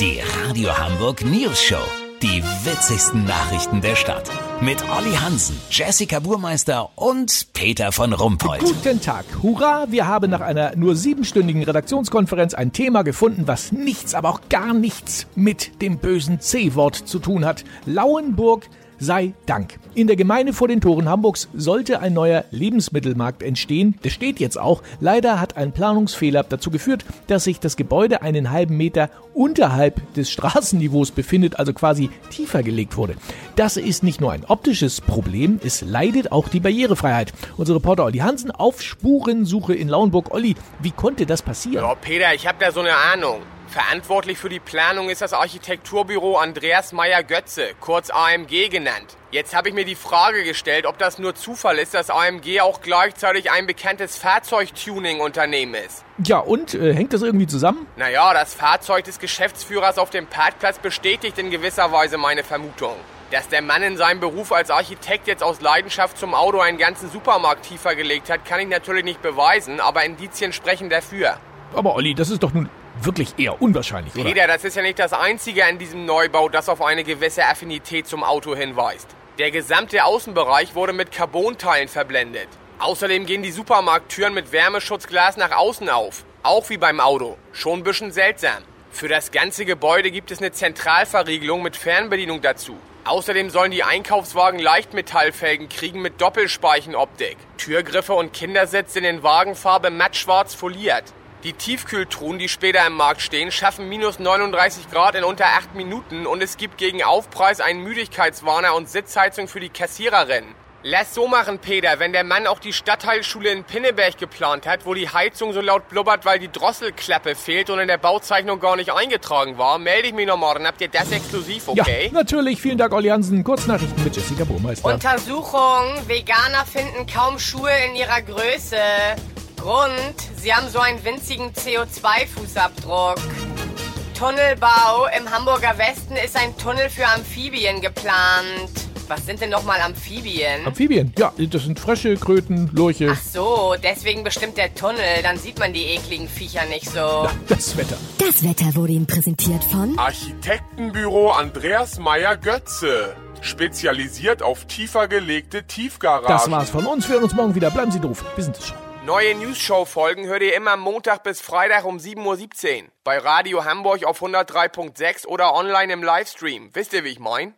Die Radio Hamburg News Show. Die witzigsten Nachrichten der Stadt. Mit Olli Hansen, Jessica Burmeister und Peter von Rumpold. Guten Tag. Hurra, wir haben nach einer nur siebenstündigen Redaktionskonferenz ein Thema gefunden, was nichts, aber auch gar nichts mit dem bösen C-Wort zu tun hat. Lauenburg sei Dank. In der Gemeinde vor den Toren Hamburgs sollte ein neuer Lebensmittelmarkt entstehen. Der steht jetzt auch. Leider hat ein Planungsfehler dazu geführt, dass sich das Gebäude einen halben Meter unterhalb des Straßenniveaus befindet, also quasi tiefer gelegt wurde. Das ist nicht nur ein optisches Problem, es leidet auch die Barrierefreiheit. Unser Reporter Olli Hansen auf Spurensuche in Lauenburg. Olli, wie konnte das passieren? Ja, Peter, ich habe da so eine Ahnung. Verantwortlich für die Planung ist das Architekturbüro Andreas Meyer-Götze, kurz AMG genannt. Jetzt habe ich mir die Frage gestellt, ob das nur Zufall ist, dass AMG auch gleichzeitig ein bekanntes Fahrzeugtuning-Unternehmen ist. Ja, und äh, hängt das irgendwie zusammen? Naja, das Fahrzeug des Geschäftsführers auf dem Parkplatz bestätigt in gewisser Weise meine Vermutung. Dass der Mann in seinem Beruf als Architekt jetzt aus Leidenschaft zum Auto einen ganzen Supermarkt tiefer gelegt hat, kann ich natürlich nicht beweisen, aber Indizien sprechen dafür. Aber Olli, das ist doch nun wirklich eher unwahrscheinlich, oder? Peter, das ist ja nicht das Einzige an diesem Neubau, das auf eine gewisse Affinität zum Auto hinweist. Der gesamte Außenbereich wurde mit Carbonteilen verblendet. Außerdem gehen die Supermarkttüren mit Wärmeschutzglas nach außen auf. Auch wie beim Auto. Schon ein bisschen seltsam. Für das ganze Gebäude gibt es eine Zentralverriegelung mit Fernbedienung dazu. Außerdem sollen die Einkaufswagen Leichtmetallfelgen kriegen mit Doppelspeichenoptik. Türgriffe und Kindersitze in den Wagenfarbe mattschwarz foliert. Die Tiefkühltruhen, die später im Markt stehen, schaffen minus 39 Grad in unter 8 Minuten und es gibt gegen Aufpreis einen Müdigkeitswarner und Sitzheizung für die Kassiererinnen. Lass so machen, Peter, wenn der Mann auch die Stadtteilschule in Pinneberg geplant hat, wo die Heizung so laut blubbert, weil die Drosselklappe fehlt und in der Bauzeichnung gar nicht eingetragen war, melde ich mich noch morgen. Habt ihr das exklusiv, okay? Ja, natürlich. Vielen Dank, Olli Hansen. Kurznachrichten mit Jessica Burmeister. Untersuchung. Veganer finden kaum Schuhe in ihrer Größe. Grund, sie haben so einen winzigen CO2-Fußabdruck. Tunnelbau. Im Hamburger Westen ist ein Tunnel für Amphibien geplant. Was sind denn nochmal Amphibien? Amphibien, ja, das sind Frösche, Kröten, Lurche. Ach so, deswegen bestimmt der Tunnel. Dann sieht man die ekligen Viecher nicht so. Ja, das Wetter. Das Wetter wurde Ihnen präsentiert von Architektenbüro Andreas Meyer-Götze. Spezialisiert auf tiefer gelegte Tiefgaragen. Das war's von uns. Wir hören uns morgen wieder. Bleiben Sie doof. Wir sind es schon. Neue News-Show-Folgen hört ihr immer Montag bis Freitag um 7.17 Uhr. Bei Radio Hamburg auf 103.6 oder online im Livestream. Wisst ihr, wie ich mein?